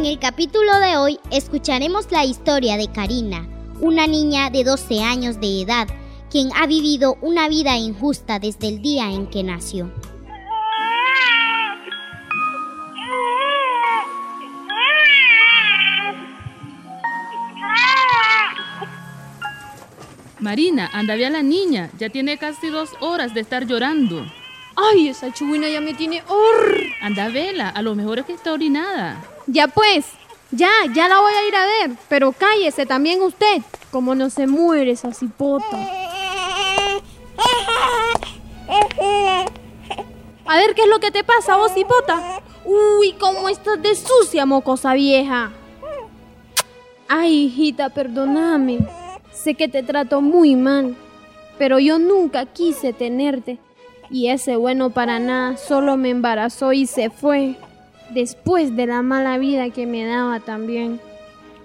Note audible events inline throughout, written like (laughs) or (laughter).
En el capítulo de hoy escucharemos la historia de Karina, una niña de 12 años de edad, quien ha vivido una vida injusta desde el día en que nació. Marina, anda ve a la niña. Ya tiene casi dos horas de estar llorando. Ay, esa chubina ya me tiene hor. Anda vela, a lo mejor es que está orinada. Ya pues, ya, ya la voy a ir a ver. Pero cállese también usted. Como no se muere esa cipota. A ver qué es lo que te pasa, vos cipota. Uy, cómo estás de sucia, mocosa vieja. Ay, hijita, perdóname. Sé que te trato muy mal, pero yo nunca quise tenerte. Y ese bueno para nada solo me embarazó y se fue. Después de la mala vida que me daba también.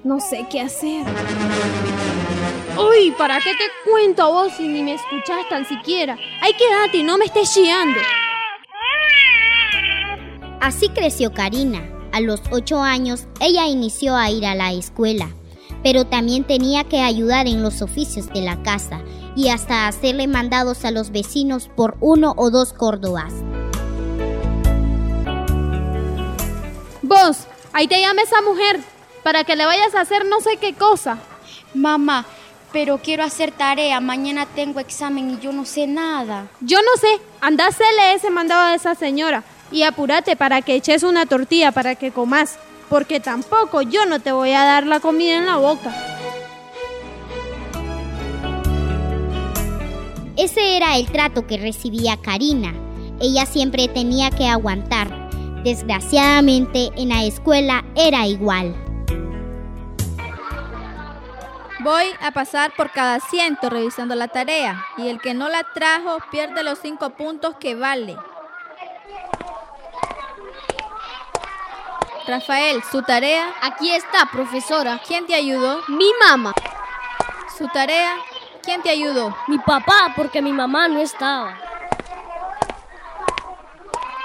No sé qué hacer. Uy, ¿para qué te cuento a vos si ni me escuchás tan siquiera? Ay, quédate y no me estés chiando. Así creció Karina. A los ocho años, ella inició a ir a la escuela pero también tenía que ayudar en los oficios de la casa y hasta hacerle mandados a los vecinos por uno o dos córdobas. Vos, ahí te llama esa mujer para que le vayas a hacer no sé qué cosa. Mamá, pero quiero hacer tarea. Mañana tengo examen y yo no sé nada. Yo no sé. Anda, ese mandado a esa señora y apúrate para que eches una tortilla para que comas porque tampoco yo no te voy a dar la comida en la boca. Ese era el trato que recibía Karina. Ella siempre tenía que aguantar. Desgraciadamente en la escuela era igual. Voy a pasar por cada asiento revisando la tarea y el que no la trajo pierde los cinco puntos que vale. Rafael, ¿su tarea? Aquí está, profesora. ¿Quién te ayudó? Mi mamá. ¿Su tarea? ¿Quién te ayudó? Mi papá, porque mi mamá no estaba.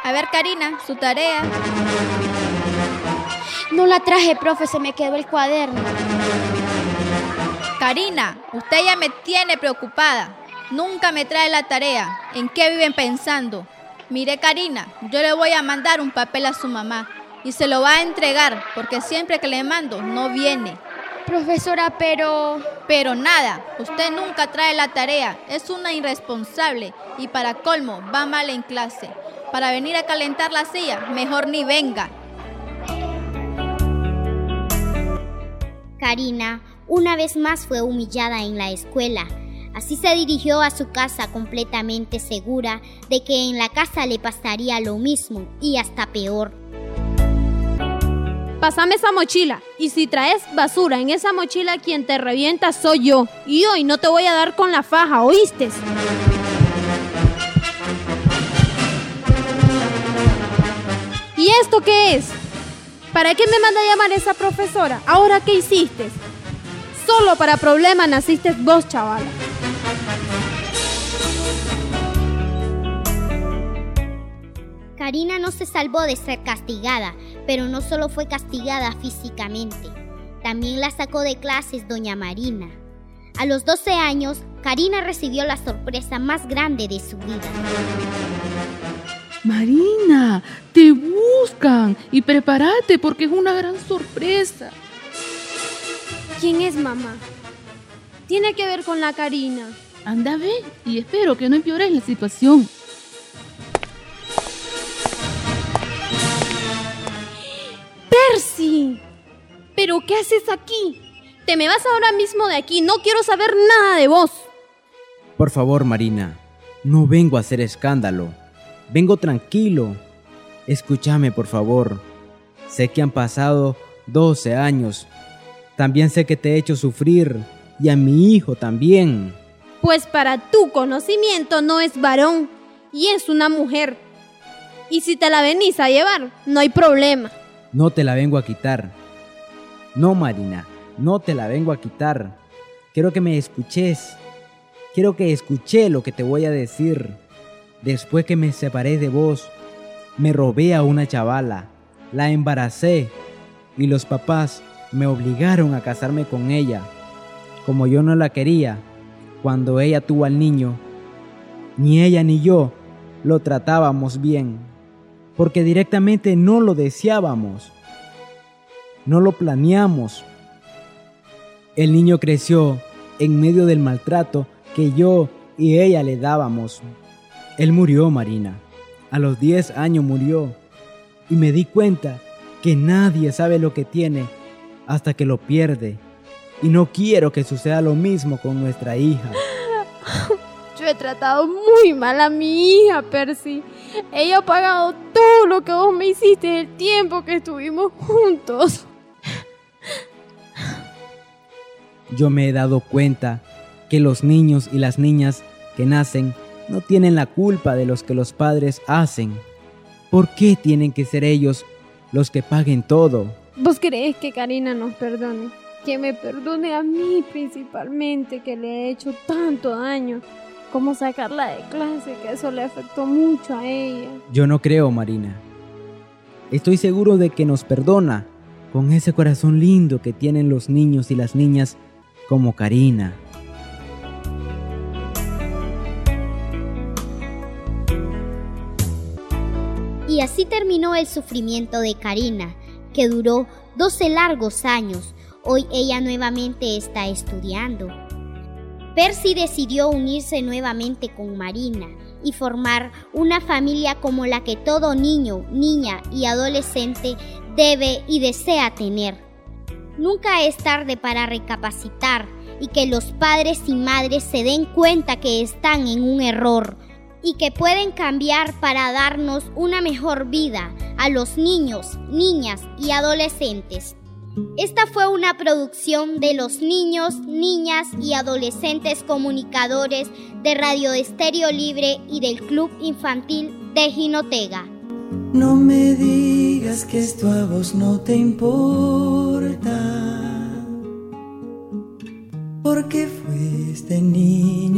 A ver, Karina, su tarea. No la traje, profe, se me quedó el cuaderno. Karina, usted ya me tiene preocupada. Nunca me trae la tarea. ¿En qué viven pensando? Mire, Karina, yo le voy a mandar un papel a su mamá y se lo va a entregar porque siempre que le mando no viene. Profesora, pero... Pero nada, usted nunca trae la tarea, es una irresponsable y para colmo va mal en clase. Para venir a calentar la silla, mejor ni venga. Karina una vez más fue humillada en la escuela. Así se dirigió a su casa completamente segura de que en la casa le pasaría lo mismo y hasta peor. Pásame esa mochila. Y si traes basura en esa mochila, quien te revienta soy yo. Y hoy no te voy a dar con la faja, ¿oíste? ¿Y esto qué es? ¿Para qué me manda a llamar esa profesora? ¿Ahora qué hiciste? Solo para problemas naciste vos, chaval. Karina no se salvó de ser castigada, pero no solo fue castigada físicamente, también la sacó de clases doña Marina. A los 12 años, Karina recibió la sorpresa más grande de su vida. Marina, te buscan y prepárate porque es una gran sorpresa. ¿Quién es mamá? Tiene que ver con la Karina. Anda, ve y espero que no empeores la situación. Percy. ¿Pero qué haces aquí? Te me vas ahora mismo de aquí. No quiero saber nada de vos. Por favor, Marina. No vengo a hacer escándalo. Vengo tranquilo. Escúchame, por favor. Sé que han pasado 12 años. También sé que te he hecho sufrir. Y a mi hijo también. Pues para tu conocimiento no es varón. Y es una mujer. Y si te la venís a llevar, no hay problema. No te la vengo a quitar. No, Marina, no te la vengo a quitar. Quiero que me escuches. Quiero que escuche lo que te voy a decir. Después que me separé de vos, me robé a una chavala, la embaracé y los papás me obligaron a casarme con ella. Como yo no la quería, cuando ella tuvo al niño, ni ella ni yo lo tratábamos bien, porque directamente no lo deseábamos, no lo planeamos. El niño creció en medio del maltrato que yo y ella le dábamos. Él murió, Marina. A los 10 años murió. Y me di cuenta que nadie sabe lo que tiene hasta que lo pierde. Y no quiero que suceda lo mismo con nuestra hija. (laughs) Yo he tratado muy mal a mi hija, Percy. Ella ha pagado todo lo que vos me hiciste el tiempo que estuvimos juntos. Yo me he dado cuenta que los niños y las niñas que nacen no tienen la culpa de los que los padres hacen. ¿Por qué tienen que ser ellos los que paguen todo? ¿Vos crees que Karina nos perdone? Que me perdone a mí principalmente, que le he hecho tanto daño. Como sacarla de clase, que eso le afectó mucho a ella. Yo no creo, Marina. Estoy seguro de que nos perdona con ese corazón lindo que tienen los niños y las niñas como Karina. Y así terminó el sufrimiento de Karina, que duró 12 largos años. Hoy ella nuevamente está estudiando. Percy decidió unirse nuevamente con Marina y formar una familia como la que todo niño, niña y adolescente debe y desea tener. Nunca es tarde para recapacitar y que los padres y madres se den cuenta que están en un error y que pueden cambiar para darnos una mejor vida a los niños, niñas y adolescentes. Esta fue una producción de los niños, niñas y adolescentes comunicadores de Radio Estéreo Libre y del Club Infantil de Jinotega. No me digas que esto a vos no te importa, porque fuiste niño